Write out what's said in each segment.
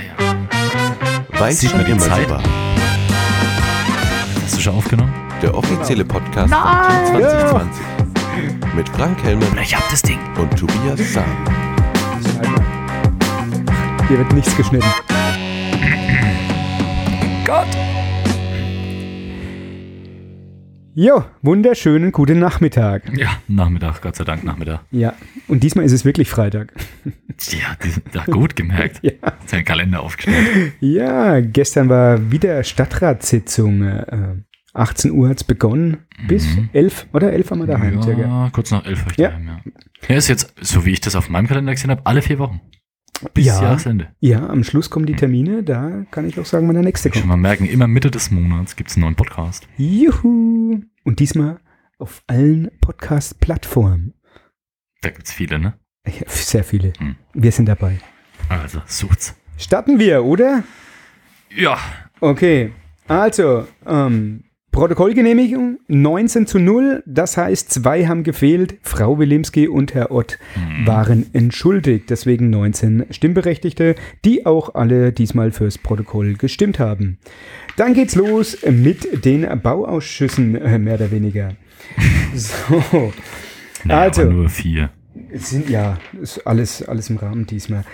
Ja. Weiß Sieht schon man die immer Zeit? war. Hast du schon aufgenommen? Der offizielle Podcast von Team 2020. Mit Frank Helmen Ich hab das Ding. und Tobias Sahn. Hier wird nichts geschnitten. Gott. Jo, wunderschönen guten Nachmittag. Ja, Nachmittag, Gott sei Dank Nachmittag. Ja, und diesmal ist es wirklich Freitag. Ja, da gut gemerkt. Ja. Ist ja ein Kalender aufgestellt. Ja, gestern war wieder Stadtratssitzung. Äh, 18 Uhr hat es begonnen. Bis 11 oder 11 haben wir daheim. circa. Ja, kurz nach elf war ich Ja. daheim, ja. Ja, ist jetzt, so wie ich das auf meinem Kalender gesehen habe, alle vier Wochen. Bis Ja. Jahresende. Ja, am Schluss kommen die Termine. Da kann ich auch sagen, wann der nächste Schon kommt. mal merken, immer Mitte des Monats gibt es einen neuen Podcast. Juhu! Und diesmal auf allen Podcast-Plattformen. Da gibt es viele, ne? Ja, Sehr viele. Hm. Wir sind dabei. Also, sucht's. Starten wir, oder? Ja, Okay, also, ähm, Protokollgenehmigung 19 zu 0, das heißt, zwei haben gefehlt. Frau Wilimski und Herr Ott waren entschuldigt, deswegen 19 Stimmberechtigte, die auch alle diesmal fürs Protokoll gestimmt haben. Dann geht's los mit den Bauausschüssen, äh, mehr oder weniger. So, naja, Also. nur vier. es sind ja ist alles, alles im Rahmen diesmal.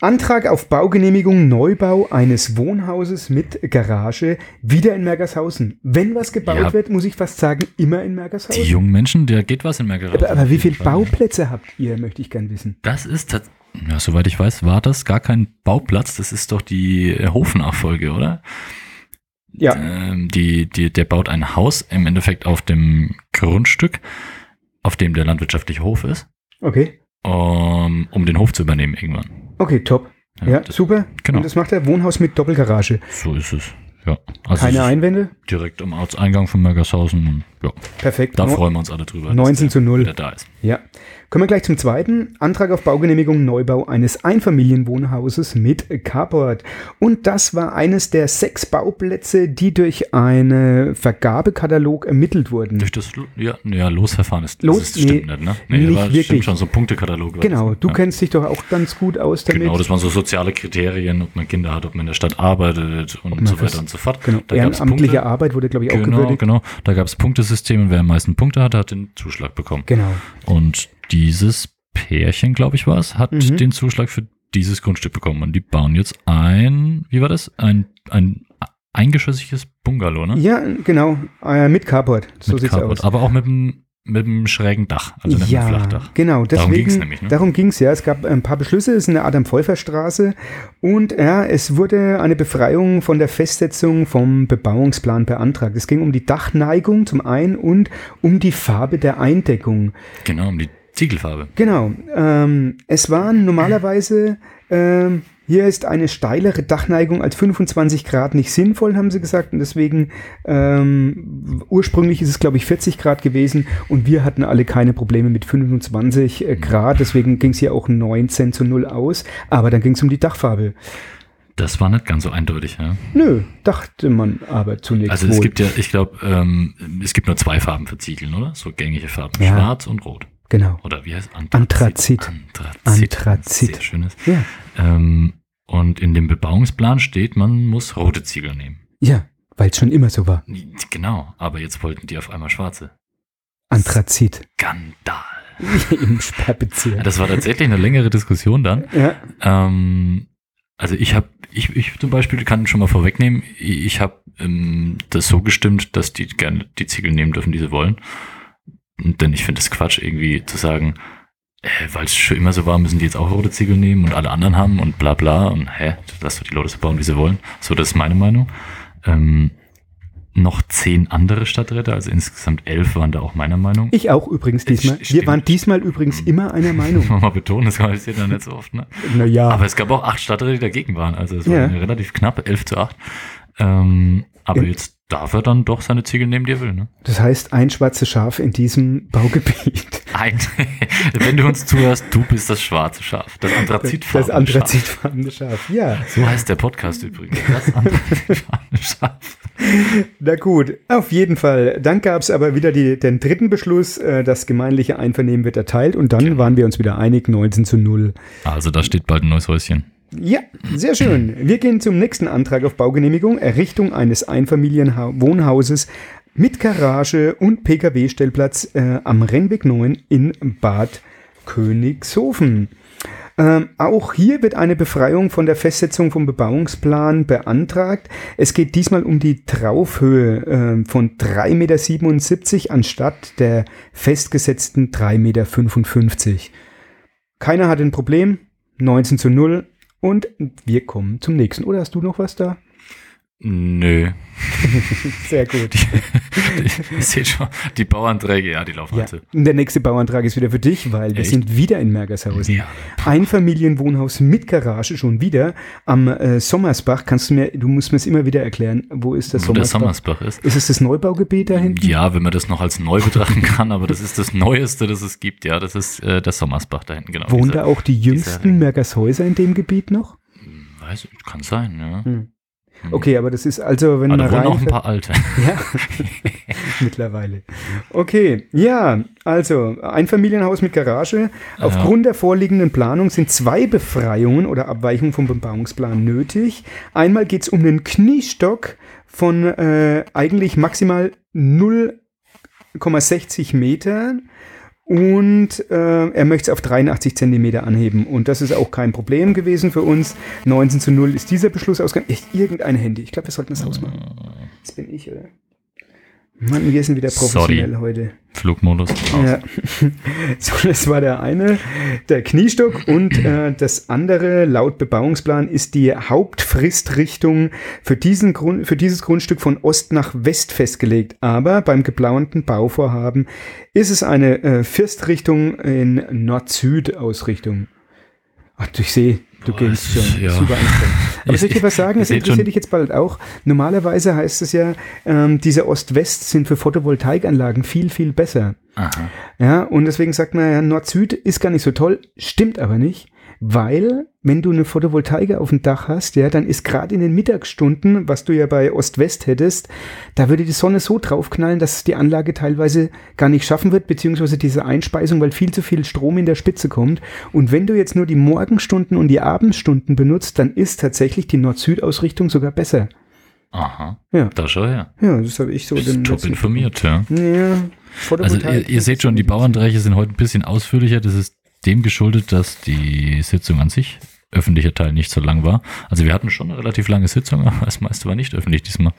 Antrag auf Baugenehmigung Neubau eines Wohnhauses mit Garage wieder in Mergershausen. Wenn was gebaut Ja. wird, muss ich fast sagen, immer in Die Mergershausen. jungen Menschen, da geht was in Mergerau. Aber, aber wie viele Bauplätze habt ihr, möchte ich gern wissen. Das ist, tats- ja, soweit ich weiß, war das gar kein Bauplatz. Das ist doch die äh, Hofnachfolge, oder? Ja, Ähm, die, die, der baut ein Haus im Endeffekt auf dem Grundstück, auf dem der landwirtschaftliche Hof ist, okay. um, um den Hof zu übernehmen irgendwann. Okay, top. Ja, das- super. genau. Und das macht er Wohnhaus mit Doppelgarage. So ist es. Ja. Also Keine es Einwände? direkt am Ortseingang von Mergershausen. Ja, Perfekt. da No- freuen wir uns alle drüber. dass 19 der zu 0. Wieder da ist. Ja. Kommen wir gleich zum zweiten. Antrag auf Baugenehmigung Neubau eines Einfamilienwohnhauses mit Carport. Und das war eines der sechs Bauplätze, die durch einen Vergabekatalog ermittelt wurden. Durch das ja, ja, Losverfahren ist Los- das stimmt nee, nicht, ne? nicht war, wirklich. stimmt schon, so ein Punktekatalog. Genau, du ja. kennst dich doch auch ganz gut aus damit. Genau, das waren so soziale Kriterien, ob man Kinder hat, ob man in der Stadt arbeitet und so weiter und so fort. genau. Da Ehrenamtliche. Arbeit wurde, glaube ich, auch Genau, gewürdigt. genau. Da gab es Punktesystem und wer am meisten Punkte hatte, hat den Zuschlag bekommen. Genau. Und dieses Pärchen, glaube ich, war es, hat Mhm. den Zuschlag für dieses Grundstück bekommen. Und die bauen jetzt ein, wie war das? Ein, ein eingeschossiges Bungalow, ne? Ja, genau. Äh, mit Carport. So Mit sieht's Carport. aus. Aber auch mit einem mit einem schrägen Dach, also nicht ja, mit einem Flachdach. genau. Darum Deswegen, ging's nämlich, ne? Darum ging es ja. Es gab ein paar Beschlüsse. Es ist eine Adam-Pfeuffer-Straße. Und ja, es wurde eine Befreiung von der Festsetzung vom Bebauungsplan beantragt. Es ging um die Dachneigung zum einen und um die Farbe der Eindeckung. Genau, um die Ziegelfarbe. Genau. Ähm, es waren normalerweise, ähm, hier ist eine steilere Dachneigung als 25 Grad nicht sinnvoll, haben sie gesagt. Und deswegen, ähm, ursprünglich ist es, glaube ich, 40 Grad gewesen. Und wir hatten alle keine Probleme mit 25 äh, Grad. Deswegen ging es hier auch 19 zu 0 aus. Aber dann ging es um die Dachfarbe. Das war nicht ganz so eindeutig, ja. Nö, dachte man aber zunächst Also wohl. es gibt ja, ich glaube, ähm, es gibt nur zwei Farben für Ziegeln, oder? So gängige Farben. Ja. Schwarz und Rot. Genau. Oder wie heißt Anthrazit. Anthrazit. Anthrazit. Sehr schönes. Ja. Ähm, und in dem Bebauungsplan steht, man muss rote Ziegel nehmen. Ja, weil es schon immer so war. Genau, aber jetzt wollten die auf einmal schwarze. Anthrazit. Skandal. Im Sperrbezirk. Das war tatsächlich eine längere Diskussion dann. Ja. Ähm, also ich habe, ich, ich zum Beispiel kann schon mal vorwegnehmen, ich habe ähm, das so gestimmt, dass die gerne die Ziegel nehmen dürfen, die sie wollen. Denn ich finde es Quatsch, irgendwie zu sagen, äh, weil es schon immer so war, müssen die jetzt auch rote Ziegel nehmen und alle anderen haben und bla bla und hä, lass doch die Leute so bauen, wie sie wollen. So, das ist meine Meinung. Ähm, noch zehn andere Stadträte, also insgesamt elf waren da auch meiner Meinung. Ich auch übrigens Es diesmal. Wir stimmt. waren diesmal übrigens immer einer Muss Meinung. man mal betonen, das passiert ja nicht so oft, ne? Naja, Aber es gab auch acht Stadträte, die dagegen waren. Also es war Ja. relativ knapp, 11 zu 8. Ähm, aber In- jetzt darf er dann doch seine Ziegel nehmen, die er will. Ne? das heißt ein schwarzes Schaf in diesem Baugebiet. Eigentlich, wenn du uns zuhörst, du bist das schwarze Schaf. Das anthrazitfarbene Das anthrazitfarbene Schaf. Ja, Schaf. So heißt der Podcast übrigens. Das anthrazitfarbene Schaf. na gut. Auf jeden Fall. Dann gab es aber wieder die, den dritten Beschluss. Äh, das gemeinliche Einvernehmen wird erteilt. Und dann waren wir uns wieder einig, 19 zu 0. Also da steht bald ein neues Häuschen. Ja, sehr schön. Wir gehen zum nächsten Antrag auf Baugenehmigung. Errichtung eines Einfamilienwohnhauses mit Garage und Pkw-Stellplatz äh, am Rennweg 9 in Bad Königshofen. Ähm, auch hier wird eine Befreiung von der Festsetzung vom Bebauungsplan beantragt. Es geht diesmal um die Traufhöhe äh, von 3,77 Meter anstatt der festgesetzten 3,55 Meter. Keiner hat ein Problem. 19 zu 0. Und wir kommen zum nächsten. Oder hast du noch was da? Nö. Sehr gut. Die, ihr seht schon, die Bauanträge, ja, die laufen Ja. halt. Der nächste Bauantrag ist wieder für dich, weil wir Echt? sind wieder in Mergershausen. Ja. Einfamilienwohnhaus mit Garage schon wieder am äh, Sommersbach. Kannst du mir, du musst mir es immer wieder erklären, wo ist das Wo der Sommersbach? Sommersbach ist. Ist es das Neubaugebiet da hinten? Ja, wenn man das noch als neu betrachten kann, aber das ist das Neueste, das es gibt. Ja, das ist äh, der Sommersbach da hinten, genau. Wohnen da auch die jüngsten. Mergershäuser in dem Gebiet noch? Weiß, ich, kann sein, ja. Hm. Okay, aber das ist also, wenn Aber man wohnen auch ein rein... paar Alte. Ja, mittlerweile. Okay, ja, also Einfamilienhaus mit Garage. Aufgrund der vorliegenden Planung sind zwei Befreiungen oder Abweichungen vom Bebauungsplan nötig. Einmal geht es um den Kniestock von äh, eigentlich maximal 0,60 Metern. Und äh, er möchte es auf 83 Zentimeter anheben. Und das ist auch kein Problem gewesen für uns. 19 zu 0 ist dieser Beschluss ausgegangen. Echt irgendein Handy. Ich glaube, wir sollten das ausmachen. Das bin ich, oder? Mann, wir sind wieder professionell Sorry. heute. Flugmodus. Aus. Ja. So, das war der eine, der Kniestock und äh, das andere laut Bebauungsplan ist die Hauptfristrichtung für, diesen Grund, für dieses Grundstück von Ost nach West festgelegt. Aber beim geplanten Bauvorhaben ist es eine äh, Firstrichtung in Nord-Süd-Ausrichtung. Ach, ich sehe, du gehst schon ja. super anstrengend. Aber soll ich dir was sagen? Seht interessiert dich jetzt bald auch. Normalerweise heißt es ja, ähm, diese Ost-West sind für Photovoltaikanlagen viel, viel besser. Aha. Ja, und deswegen sagt man ja, Nord-Süd ist gar nicht so toll, stimmt aber nicht, weil wenn du eine Photovoltaik auf dem Dach hast, ja, dann ist gerade in den Mittagsstunden, was du ja bei Ost-West hättest, da würde die Sonne so draufknallen, dass die Anlage teilweise gar nicht schaffen wird, beziehungsweise diese Einspeisung, weil viel zu viel Strom in der Spitze kommt. Und wenn du jetzt nur die Morgenstunden und die Abendstunden benutzt, dann ist tatsächlich die Nord-Süd-Ausrichtung sogar besser. Aha. Ja. Da schau her. Ja, das habe ich so den top informiert, ja. Ja, Also ihr, ihr seht schon, die Bauanträge sind heute ein bisschen ausführlicher. Das ist dem geschuldet, dass die Sitzung an sich, öffentlicher Teil, nicht so lang war. Also wir hatten schon eine relativ lange Sitzung, aber das meiste war nicht öffentlich diesmal.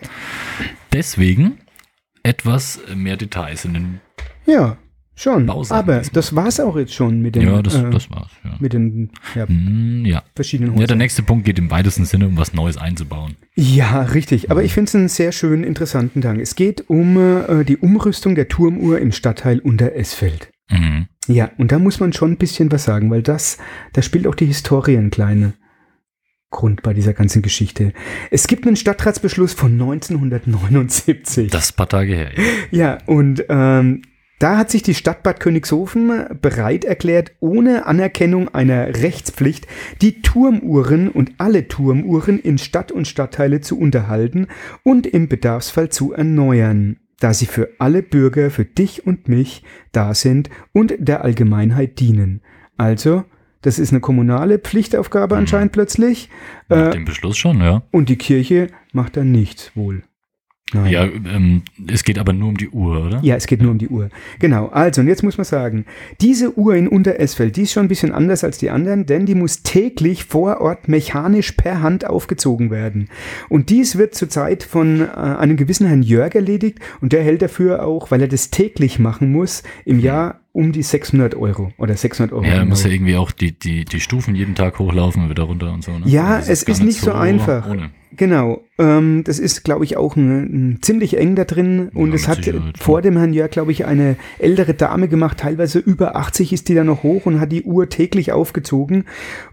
Deswegen etwas mehr Details in den. Ja, schon. Bausachen Aber diesmal. das war's auch jetzt schon mit den, Ja, das, äh, das war's. Ja. mit den ja, Hm, ja. verschiedenen ja, der nächste Punkt geht im weitesten Sinne um was Neues einzubauen. Ja, richtig. Aber ich finde es einen sehr schönen, interessanten Dank. Es geht um äh, die Umrüstung der Turmuhr im Stadtteil Unteresfeld. Mhm. Ja, und da muss man schon ein bisschen was sagen, weil das, da spielt auch die Historie ein kleiner Grund bei dieser ganzen Geschichte. Es gibt einen Stadtratsbeschluss von 1979. Das ist ein paar Tage her. Ja. Ja, und ähm, da hat sich die Stadt Bad Königshofen bereit erklärt, ohne Anerkennung einer Rechtspflicht die Turmuhren und alle Turmuhren in Stadt und Stadtteile zu unterhalten und im Bedarfsfall zu erneuern, da sie für alle Bürger, für dich und mich da sind und der Allgemeinheit dienen. Also, das ist eine kommunale Pflichtaufgabe anscheinend plötzlich Nach äh, dem Beschluss schon, ja. und die Kirche macht da nichts wohl. Nein. Ja, ähm, es geht aber nur um die Uhr, oder? Ja, es geht nur um die Uhr. Genau. Also, und jetzt muss man sagen, diese Uhr in Unteresfeld, die ist schon ein bisschen anders als die anderen, denn die muss täglich vor Ort mechanisch per Hand aufgezogen werden. Und dies wird zurzeit von äh, einem gewissen Herrn Jörg erledigt und der hält dafür auch, weil er das täglich machen muss, im Jahr um die 600 Euro oder 600 Euro. Ja, er genau. muss ja irgendwie auch die, die, die Stufen jeden Tag hochlaufen und wieder runter und so. Ne? Ja, das es gar ist nicht so einfach. Ohne. Genau, ähm, das ist, glaube ich, auch ein, ein ziemlich eng da drin. Und Ja, es hat Sicherheit, vor dem Herrn Jörg, glaube ich, eine ältere Dame gemacht, teilweise über 80 ist die da noch hoch und hat die Uhr täglich aufgezogen.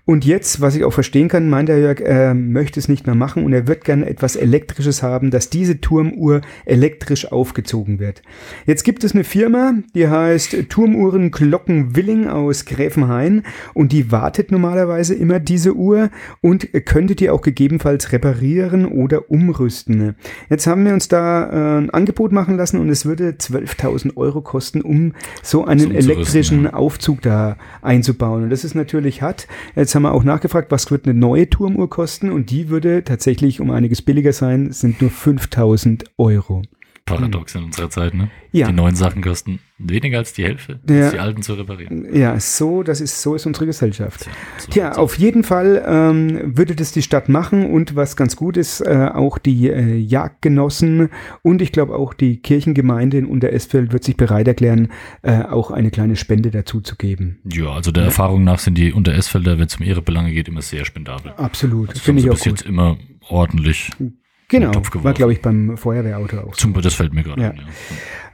Und jetzt, was ich auch verstehen kann, meint der Jörg, er möchte es nicht mehr machen und er wird gerne etwas Elektrisches haben, dass diese Turmuhr elektrisch aufgezogen wird. Jetzt gibt es eine Firma, die heißt Turmuhren Glocken Willing aus Gräfenhain und die wartet normalerweise immer diese Uhr und könnte die auch gegebenenfalls reparieren restaurieren oder umrüsten. Jetzt haben wir uns da äh, ein Angebot machen lassen und es würde 12.000 Euro kosten, um so einen elektrischen ja. Aufzug da einzubauen. Und das ist natürlich hart. Jetzt haben wir auch nachgefragt, was wird eine neue Turmuhr kosten und die würde tatsächlich um einiges billiger sein, sind nur 5.000 Euro. Paradox in unserer Zeit, ne? Ja. Die neuen Sachen kosten weniger als die Hälfte, ja. als die alten zu reparieren. Ja, so, das ist, so ist unsere Gesellschaft. Tja, so Tja auf jeden Fall ähm, würde das die Stadt machen und was ganz gut ist, äh, auch die äh, Jagdgenossen und ich glaube auch die Kirchengemeinde in Unteresfeld wird sich bereit erklären, äh, auch eine kleine Spende dazu zu geben. Ja, also der ja. Erfahrung nach sind die Unteresfelder, wenn es um ihre Belange geht, immer sehr spendabel. Absolut, also finde ich auch gut. jetzt immer ordentlich Genau, war glaube ich beim Feuerwehrauto auch. So. Das fällt mir gerade ja. an, ja.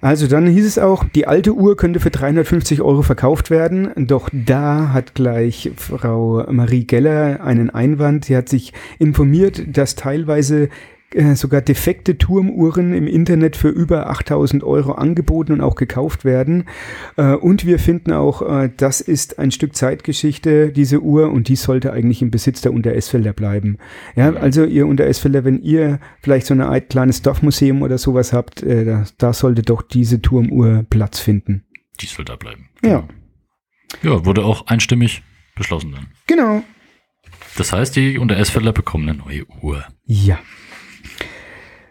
Also dann hieß es auch, die alte Uhr könnte für 350 Euro verkauft werden. Doch da hat gleich Frau Marie Geller einen Einwand. Sie hat sich informiert, dass teilweise äh, sogar defekte Turmuhren im Internet für über 8000 Euro angeboten und auch gekauft werden. Äh, und wir finden auch, äh, das ist ein Stück Zeitgeschichte, diese Uhr, und die sollte eigentlich im Besitz der Unteresfelder bleiben. Ja, also ihr Unteresfelder, wenn ihr vielleicht so eine Art kleines Dorfmuseum oder sowas habt, äh, da, da, sollte doch diese Turmuhr Platz finden. Die soll da bleiben. Ja. Ja, wurde auch einstimmig beschlossen dann. Genau. Das heißt, die Unteresfelder bekommen eine neue Uhr. Ja.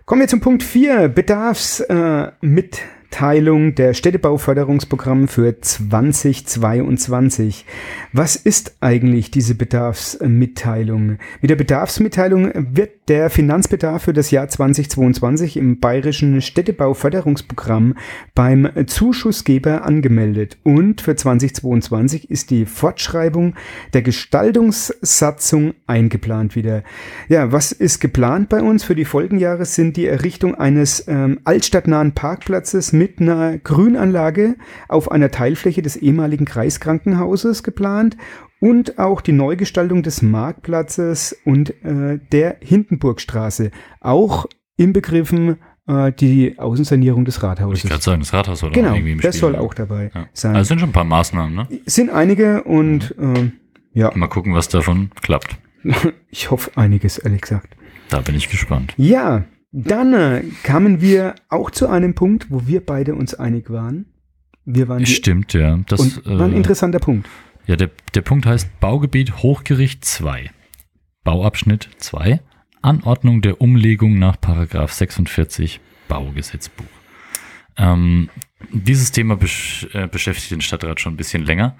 Kommen wir zum Punkt 4, Bedarfsmitteilung. Äh, der Städtebauförderungsprogramm für 2022. Was ist eigentlich diese Bedarfsmitteilung? Mit der Bedarfsmitteilung wird der Finanzbedarf für das Jahr 2022 im bayerischen Städtebauförderungsprogramm beim Zuschussgeber angemeldet. Und für 2022 ist die Fortschreibung der Gestaltungssatzung eingeplant wieder. Ja, was ist geplant bei uns? Für die Folgenjahre sind die Errichtung eines ähm, altstadtnahen Parkplatzes mit einer Grünanlage auf einer Teilfläche des ehemaligen Kreiskrankenhauses geplant und auch die Neugestaltung des Marktplatzes und äh, der Hindenburgstraße. Auch inbegriffen äh, die Außensanierung des Rathauses. Ich kann sagen, das Rathaus soll genau, auch irgendwie im das Spiel. soll auch dabei ja. sein. Also sind schon ein paar Maßnahmen, ne? Sind einige und mhm. äh, ja. Mal gucken, was davon klappt. ich hoffe einiges, ehrlich gesagt. Da bin ich gespannt. Ja, dann äh, kamen wir auch zu einem Punkt, wo wir beide uns einig waren. Wir waren Stimmt, ja. Das war ein äh, interessanter Punkt. Ja, der, der Punkt heißt Baugebiet Hochgericht 2. Bauabschnitt 2. Anordnung der Umlegung nach Paragraph 46 Baugesetzbuch. Ähm, dieses Thema besch äh, beschäftigt den Stadtrat schon ein bisschen länger.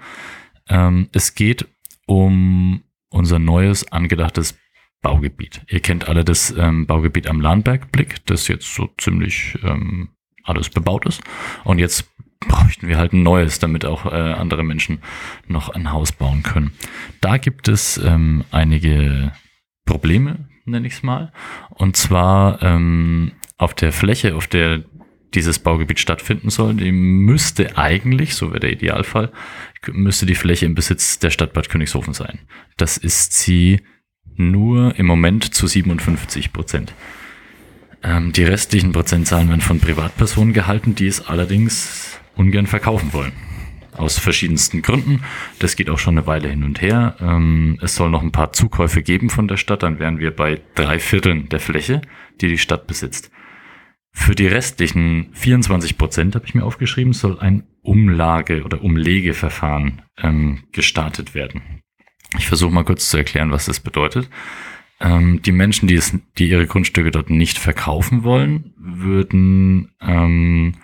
Ähm, es geht um unser neues angedachtes Baugebiet. Ihr kennt alle das ähm, Baugebiet am Lahnbergblick, das jetzt so ziemlich ähm, alles bebaut ist. Und jetzt bräuchten wir halt ein neues, damit auch äh, andere Menschen noch ein Haus bauen können. Da gibt es ähm, einige Probleme, nenne ich es mal. Und zwar ähm, auf der Fläche, auf der dieses Baugebiet stattfinden soll, die müsste eigentlich, so wäre der Idealfall, müsste die Fläche im Besitz der Stadt Bad Königshofen sein. Das ist sie nur im Moment zu 57 Prozent. Ähm, die restlichen Prozentzahlen werden von Privatpersonen gehalten, die es allerdings ungern verkaufen wollen. Aus verschiedensten Gründen. Das geht auch schon eine Weile hin und her. Ähm, es soll noch ein paar Zukäufe geben von der Stadt, dann wären wir bei drei Vierteln der Fläche, die die Stadt besitzt. Für die restlichen 24 Prozent, habe ich mir aufgeschrieben, soll ein Umlage- oder Umlegeverfahren ähm, gestartet werden. Ich versuche mal kurz zu erklären, was das bedeutet. Ähm, die Menschen, die, es, die ihre Grundstücke dort nicht verkaufen wollen, würden ähm,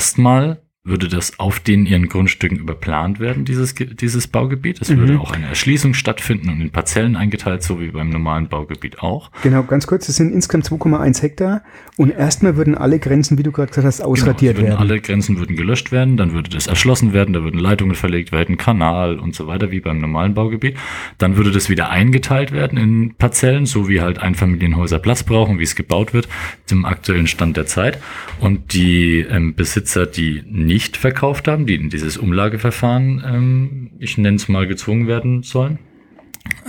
erstmal würde das auf den ihren Grundstücken überplant werden, dieses, dieses Baugebiet. Es mhm. würde auch eine Erschließung stattfinden und in Parzellen eingeteilt, so wie beim normalen Baugebiet auch. Genau, ganz kurz, es sind insgesamt 2,1 Hektar und erstmal würden alle Grenzen, wie du gerade gesagt hast, genau, ausradiert genau, werden. Alle Grenzen würden gelöscht werden, dann würde das erschlossen werden, da würden Leitungen verlegt werden, Kanal und so weiter, wie beim normalen Baugebiet. Dann würde das wieder eingeteilt werden in Parzellen, so wie halt Einfamilienhäuser Platz brauchen, wie es gebaut wird, zum aktuellen Stand der Zeit. Und die ähm, Besitzer, die nicht verkauft haben, die in dieses Umlageverfahren, ähm, ich nenne es mal, gezwungen werden sollen.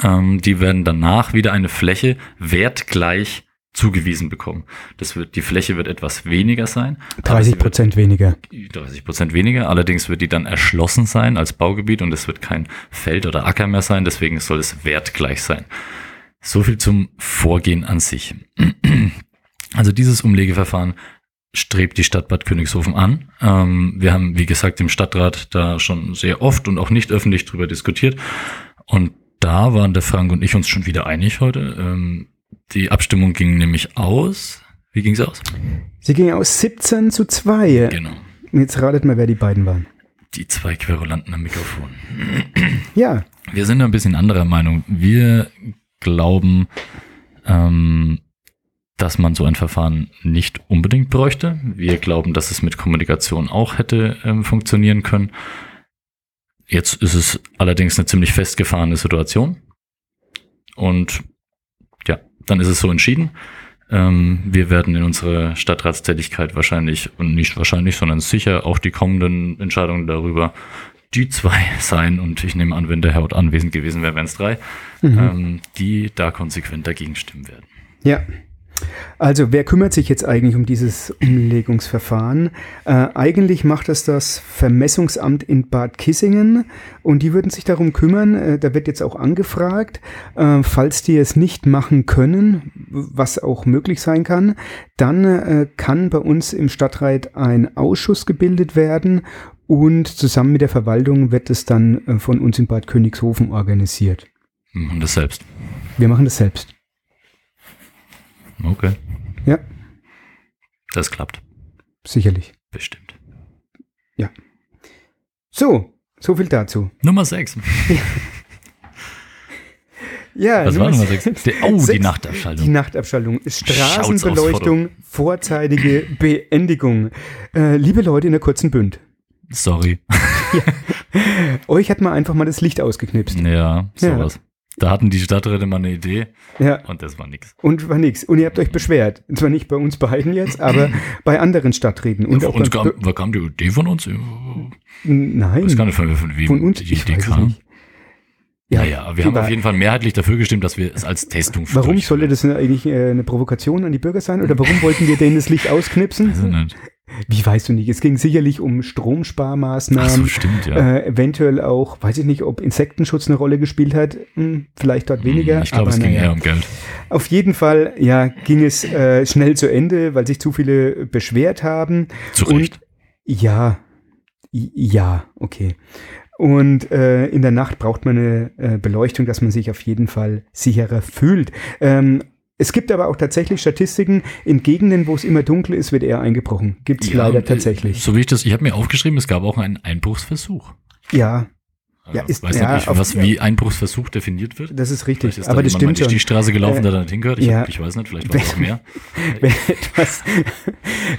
Ähm, die werden danach wieder eine Fläche wertgleich zugewiesen bekommen. Das wird, die Fläche wird etwas weniger sein. 30 Prozent weniger. 30 Prozent weniger. Allerdings wird die dann erschlossen sein als Baugebiet und es wird kein Feld oder Acker mehr sein. Deswegen soll es wertgleich sein. So viel zum Vorgehen an sich. Also dieses Umlegeverfahren strebt die Stadt Bad Königshofen an. Ähm, wir haben, wie gesagt, im Stadtrat da schon sehr oft und auch nicht öffentlich drüber diskutiert. Und da waren der Frank und ich uns schon wieder einig heute. Ähm, die Abstimmung ging nämlich aus. Wie ging es aus? Sie ging aus 17 zu 2. Genau. Jetzt ratet mal, wer die beiden waren. Die zwei Querulanten am Mikrofon. Ja, Wir sind ein bisschen anderer Meinung. Wir glauben, ähm, dass man so ein Verfahren nicht unbedingt bräuchte. Wir glauben, dass es mit Kommunikation auch hätte ähm, funktionieren können. Jetzt ist es allerdings eine ziemlich festgefahrene Situation. Und ja, dann ist es so entschieden. Ähm, wir werden in unserer Stadtratstätigkeit wahrscheinlich, und nicht wahrscheinlich, sondern sicher auch die kommenden Entscheidungen darüber die zwei sein. Und ich nehme an, wenn der Herr Ott anwesend gewesen wäre, wären es drei, ähm, die da konsequent dagegen stimmen werden. Ja. Also, wer kümmert sich jetzt eigentlich um dieses Umlegungsverfahren? Äh, eigentlich macht das das Vermessungsamt in Bad Kissingen und die würden sich darum kümmern. Äh, da wird jetzt auch angefragt, äh, falls die es nicht machen können, was auch möglich sein kann, dann äh, kann bei uns im Stadtrat ein Ausschuss gebildet werden und zusammen mit der Verwaltung wird es dann äh, von uns in Bad Königshofen organisiert. Und das selbst. Wir machen das selbst. Okay. Ja, Das klappt. sicherlich. Bestimmt. So, so viel dazu. Nummer 6. Ja, Was war Nummer Nummer 6? Oh, die Sechs. Nachtabschaltung. Die Nachtabschaltung. Straßenbeleuchtung, vorzeitige Beendigung. Äh, liebe Leute in der kurzen Bünd, Sorry. euch hat man einfach mal das Licht ausgeknipst. Ja, sowas. Da hatten die Stadträte mal eine Idee Ja, und das war nix. und war nix. Und ihr habt euch beschwert. Und zwar nicht bei uns beiden jetzt, aber bei anderen Stadträten. Und auch uns kam, kam die Idee von uns? Ich Nein, weiß gar nicht, von, von wem von uns, die ich Idee weiß kam. nicht. Ja, ja, wir haben auf jeden Fall mehrheitlich dafür gestimmt, dass wir es als Testung Warum durchführen. sollte das eigentlich äh, eine Provokation an die Bürger sein? Oder warum wollten wir denen das Licht Weiß ich ausknipsen? nicht. Wie weißt du nicht? Es ging sicherlich um Stromsparmaßnahmen. so, stimmt, ja. Äh, eventuell auch, weiß ich nicht, ob Insektenschutz eine Rolle gespielt hat. Hm, vielleicht dort weniger. Hm, ich glaube, es ging naja. eher um Geld. Auf jeden Fall, ja, ging es äh, schnell zu Ende, weil sich zu viele beschwert haben. Zu Recht. Ja, i- ja, okay. Und äh, in der Nacht braucht man eine äh, Beleuchtung, dass man sich auf jeden Fall sicherer fühlt. Ähm, es gibt aber auch tatsächlich Statistiken, in Gegenden, wo es immer dunkel ist, wird eher eingebrochen. Gibt es Ja, leider äh, tatsächlich. So wie ich das, ich habe mir aufgeschrieben, es gab auch einen Einbruchsversuch. Ja, Also, Ja, ist- weiß ja, nicht, auf- was wie Einbruchsversuch definiert wird. das ist richtig. Ist aber da das stimmt schon. die Straße gelaufen, Äh, da nicht hingehört. Ich, ja. hab, ich weiß nicht, vielleicht war es mehr. wenn etwas,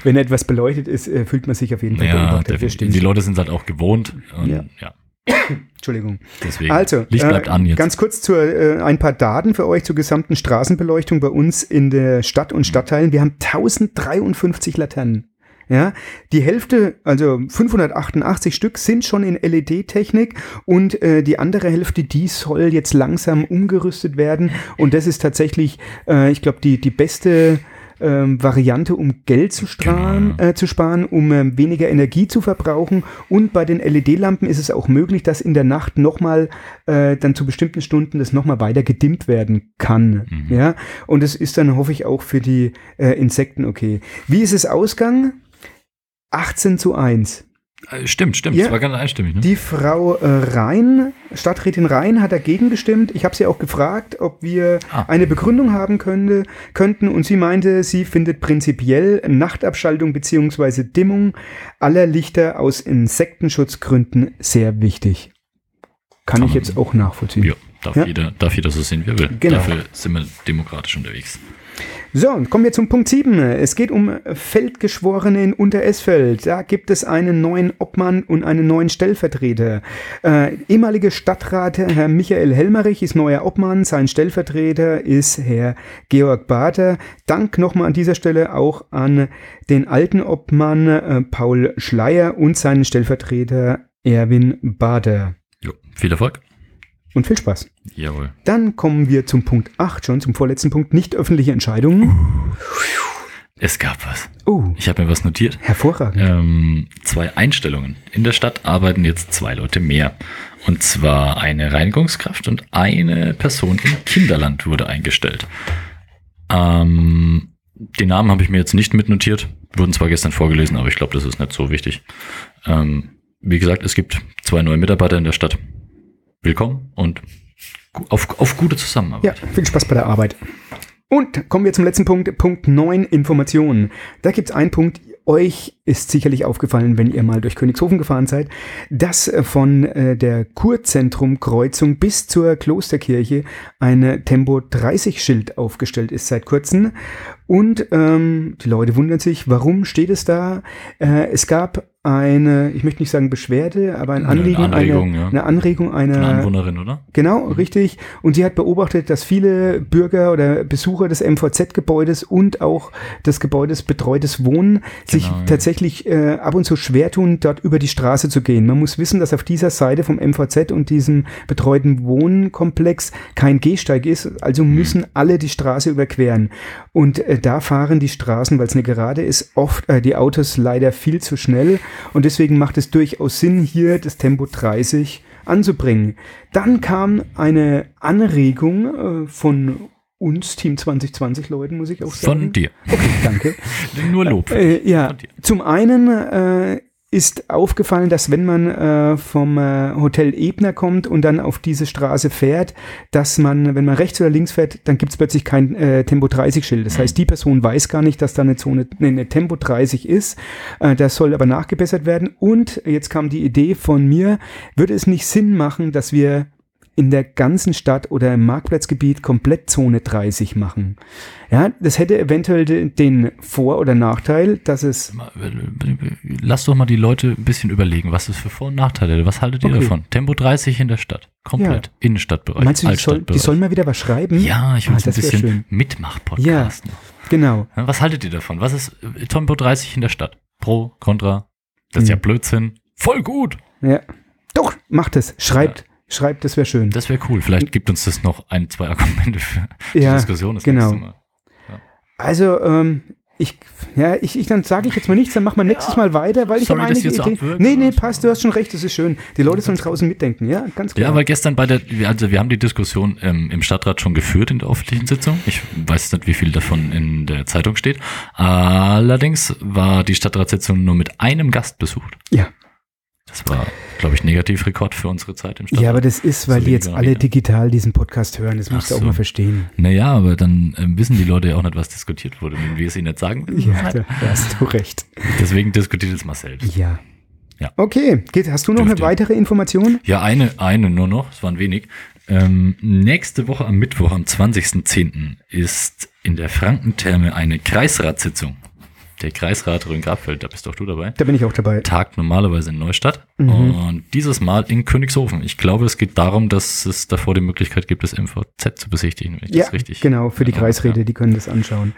wenn etwas beleuchtet ist, äh, fühlt man sich auf jeden Fall Ja, beobachtet. Die Leute sind halt auch gewohnt. Und, Ja. ja. Entschuldigung. deswegen. Also, Licht bleibt äh, an jetzt. ganz kurz zu äh, ein paar Daten für euch zur gesamten Straßenbeleuchtung bei uns in der Stadt und Stadtteilen. Wir haben 1053 Laternen. Ja, die Hälfte, also 588 Stück, sind schon in LED-Technik und äh, die andere Hälfte, die soll jetzt langsam umgerüstet werden. Und das ist tatsächlich, äh, ich glaube, die, die beste ähm, Variante, um Geld zu, strahlen, Genau, äh, zu sparen, um ähm, weniger Energie zu verbrauchen. Und bei den LED-Lampen ist es auch möglich, dass in der Nacht nochmal äh, dann zu bestimmten Stunden das nochmal weiter gedimmt werden kann. Mhm. Ja, und das ist dann, hoffe ich, auch für die äh, Insekten okay. Wie ist es ausgegangen? 18 zu 1. Äh, Stimmt, stimmt. Ja. Das war ganz einstimmig. Ne? Die Frau äh, Rhein, Stadträtin Rhein, hat dagegen gestimmt. Ich habe sie auch gefragt, ob wir Ah. eine Begründung haben könnte, könnten. Und sie meinte, sie findet prinzipiell Nachtabschaltung beziehungsweise Dimmung aller Lichter aus Insektenschutzgründen sehr wichtig. Kann Kann ich jetzt auch nachvollziehen. Ja, darf, Ja. Jeder, darf jeder so sehen, wie er will. Genau. Dafür sind wir demokratisch unterwegs. So, und kommen wir zum Punkt 7. Es geht um Feldgeschworene in Unteresfeld. Da gibt es einen neuen Obmann und einen neuen Stellvertreter. Äh, ehemalige Stadtrat Herr Michael Helmerich ist neuer Obmann. Sein Stellvertreter ist Herr Georg Bader. Dank nochmal an dieser Stelle auch an den alten Obmann äh, Paul Schleier und seinen Stellvertreter Erwin Bader. Jo, viel Erfolg. Und viel Spaß. Jawohl. Dann kommen wir zum Punkt 8 schon, zum vorletzten Punkt. Nicht öffentliche Entscheidungen. Es gab was. Oh, Ich habe mir was notiert. hervorragend. Ähm, zwei Einstellungen. In der Stadt arbeiten jetzt zwei Leute mehr. Und zwar eine Reinigungskraft und eine Person im Kinderland wurde eingestellt. Ähm, den Namen habe ich mir jetzt nicht mitnotiert. Wurden zwar gestern vorgelesen, aber ich glaube, das ist nicht so wichtig. Ähm, wie gesagt, es gibt zwei neue Mitarbeiter in der Stadt. Willkommen und auf, auf gute Ja, Zusammenarbeit. viel Spaß bei der Arbeit. Und kommen wir zum letzten Punkt, Punkt 9, Informationen. Da gibt es einen Punkt, euch ist sicherlich aufgefallen, wenn ihr mal durch Königshofen gefahren seid, dass äh, von äh, der Kurzentrum-Kreuzung bis zur Klosterkirche ein Tempo-30-Schild aufgestellt ist seit kurzem. Und ähm, die Leute wundern sich, warum steht es da? Äh, es gab eine, ich möchte nicht sagen Beschwerde, aber ein Eine Anliegen, Anregung, eine, ja. eine Anregung einer Eine Anwohnerin, oder? Genau, richtig. Und sie hat beobachtet, dass viele Bürger oder Besucher des MVZ-Gebäudes und auch des Gebäudes Betreutes Wohnen sich Genau, ja. tatsächlich äh, ab und zu schwer tun, dort über die Straße zu gehen. Man muss wissen, dass auf dieser Seite vom MVZ und diesem betreuten Wohnkomplex kein Gehsteig ist, also Mhm. müssen alle die Straße überqueren. Und äh, da fahren die Straßen, weil es eine Gerade ist, oft äh, die Autos leider viel zu schnell. Und deswegen macht es durchaus Sinn, hier das Tempo 30 anzubringen. Dann kam eine Anregung äh, von uns, Team 2020 Leuten, muss ich auch sagen. Von dir. Okay, danke. Nur Lob. Äh, ja, zum einen äh, ist aufgefallen, dass wenn man äh, vom äh, Hotel Ebner kommt und dann auf diese Straße fährt, dass man, wenn man rechts oder links fährt, dann gibt es plötzlich kein äh, Tempo 30 Schild. Das heißt, die Person weiß gar nicht, dass da eine Zone, nee, eine Tempo 30 ist. Äh, das soll aber nachgebessert werden. Und jetzt kam die Idee von mir, würde es nicht Sinn machen, dass wir in der ganzen Stadt oder im Marktplatzgebiet komplett Zone 30 machen. Ja, das hätte eventuell de- den Vor- oder Nachteil, dass es Lass doch mal die Leute ein bisschen überlegen, was es für Vor- und Nachteile hat. Was haltet ihr Okay. davon? Tempo 30 in der Stadt. Komplett. Innenstadtbereich. Meinst du, die, soll, die sollen mal wieder was schreiben? ja, ich will Ah, ein bisschen. Mitmach-Podcast. noch. Genau. Ja, Was haltet ihr davon? Was ist äh, Tempo 30 in der Stadt? Pro, Contra? Das ist ja Hm. Blödsinn. Voll gut. Ja. Doch, macht es. Schreibt. Schreibt, das wäre schön. Das wäre cool. Vielleicht gibt uns das noch ein, zwei Argumente für die Ja, Diskussion. Das genau. nächste Mal. Also, ähm, ich, ja, ich, ich dann sage ich jetzt mal nichts, dann machen wir nächstes Mal weiter, weil ich Sorry, habe einige so Ideen. abwürge, Nee, nee, passt, du hast schon recht, das ist schön. Die Leute sollen draußen mitdenken, ja, ganz klar. Ja, weil gestern bei der, also wir haben die Diskussion ähm, im Stadtrat schon geführt in der öffentlichen Sitzung. Ich weiß nicht, wie viel davon in der Zeitung steht. Allerdings war die Stadtratssitzung nur mit einem Gast besucht. ja. Das war, glaube ich, Negativrekord für unsere Zeit im Stadtrat. ja, aber das ist, weil So die jetzt alle wieder. digital diesen Podcast hören, das musst du Ach auch so. mal verstehen. Naja, aber dann ähm, wissen die Leute ja auch nicht, was diskutiert wurde. Wenn wir es ihnen nicht sagen, Ja, da hast du recht. deswegen diskutiert es mal selbst. Ja. Ja. Okay, geht, hast du noch Dürft eine weitere Information? Ja, eine, eine nur noch, es waren wenig. Ähm, nächste Woche am Mittwoch, am 20.10. ist in der Frankentherme eine Kreisratssitzung. Der Kreisrat Rhön-Grabfeld, da bist auch du dabei. Da bin ich auch dabei. Tagt normalerweise in Neustadt Mhm. und dieses Mal in Königshofen. Ich glaube, es geht darum, dass es davor die Möglichkeit gibt, das MVZ zu besichtigen, wenn ich Ja, das richtig. genau, für die Ja, Kreisräte, die können das anschauen.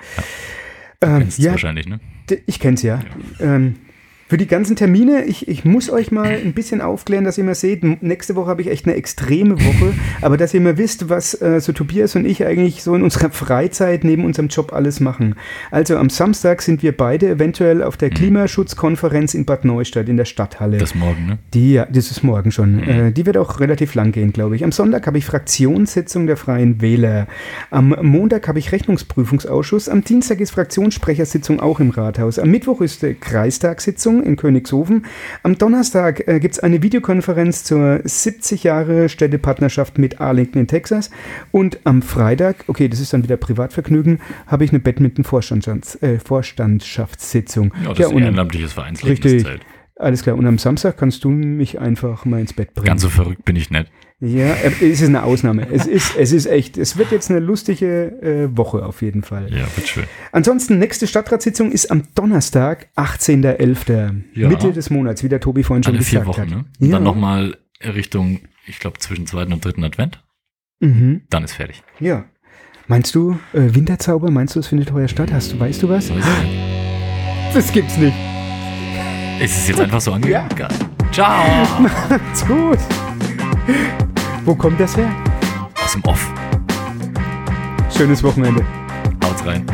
Ja. Ähm, Kennst ja, wahrscheinlich, ne? ich kenn's ja. Ähm, für die ganzen Termine, ich, ich muss euch mal ein bisschen aufklären, dass ihr mal seht, nächste Woche habe ich echt eine extreme Woche, aber dass ihr mal wisst, was äh, so Tobias und ich eigentlich so in unserer Freizeit neben unserem Job alles machen. Also am Samstag sind wir beide eventuell auf der Klimaschutzkonferenz in Bad Neustadt in der Stadthalle. Das morgen, ne? Die, ja, das ist morgen schon. Mhm. Äh, die wird auch relativ lang gehen, glaube ich. Am Sonntag habe ich Fraktionssitzung der Freien Wähler. Am Montag habe ich Rechnungsprüfungsausschuss. Am Dienstag ist Fraktionssprechersitzung auch im Rathaus. Am Mittwoch ist äh, Kreistagssitzung in Königshofen. Am Donnerstag äh, gibt es eine Videokonferenz zur 70 Jahre Städtepartnerschaft mit Arlington in Texas. Und am Freitag, okay, das ist dann wieder Privatvergnügen, habe ich eine Badminton-Vorstands, äh. Ja, das ist und- ehrenamtliches Vereinsleben. Richtig. alles klar. Und am Samstag kannst du mich einfach mal ins Bett bringen. Ganz so verrückt bin ich nicht. Ja, äh, es ist eine Ausnahme. es ist, es ist echt, es wird jetzt eine lustige äh, Woche auf jeden Fall. Ja, wird schön. Ansonsten, nächste Stadtratssitzung ist am Donnerstag, 18.11. Ja. Mitte des Monats, wie der Tobi vorhin schon Alle vier gesagt Wochen, hat. ne? Ja. Dann nochmal Richtung, ich glaube, zwischen zweiten und dritten Advent. Mhm. Dann ist fertig. Ja. Meinst du, äh, Winterzauber, meinst du, es findet heuer statt? Hast du, weißt du was? Es. Das gibt's nicht. Ist es jetzt einfach so angegangen? Ja. Ciao! Ist gut. Wo kommt das her? Aus dem Off. Schönes Wochenende. Haut's rein.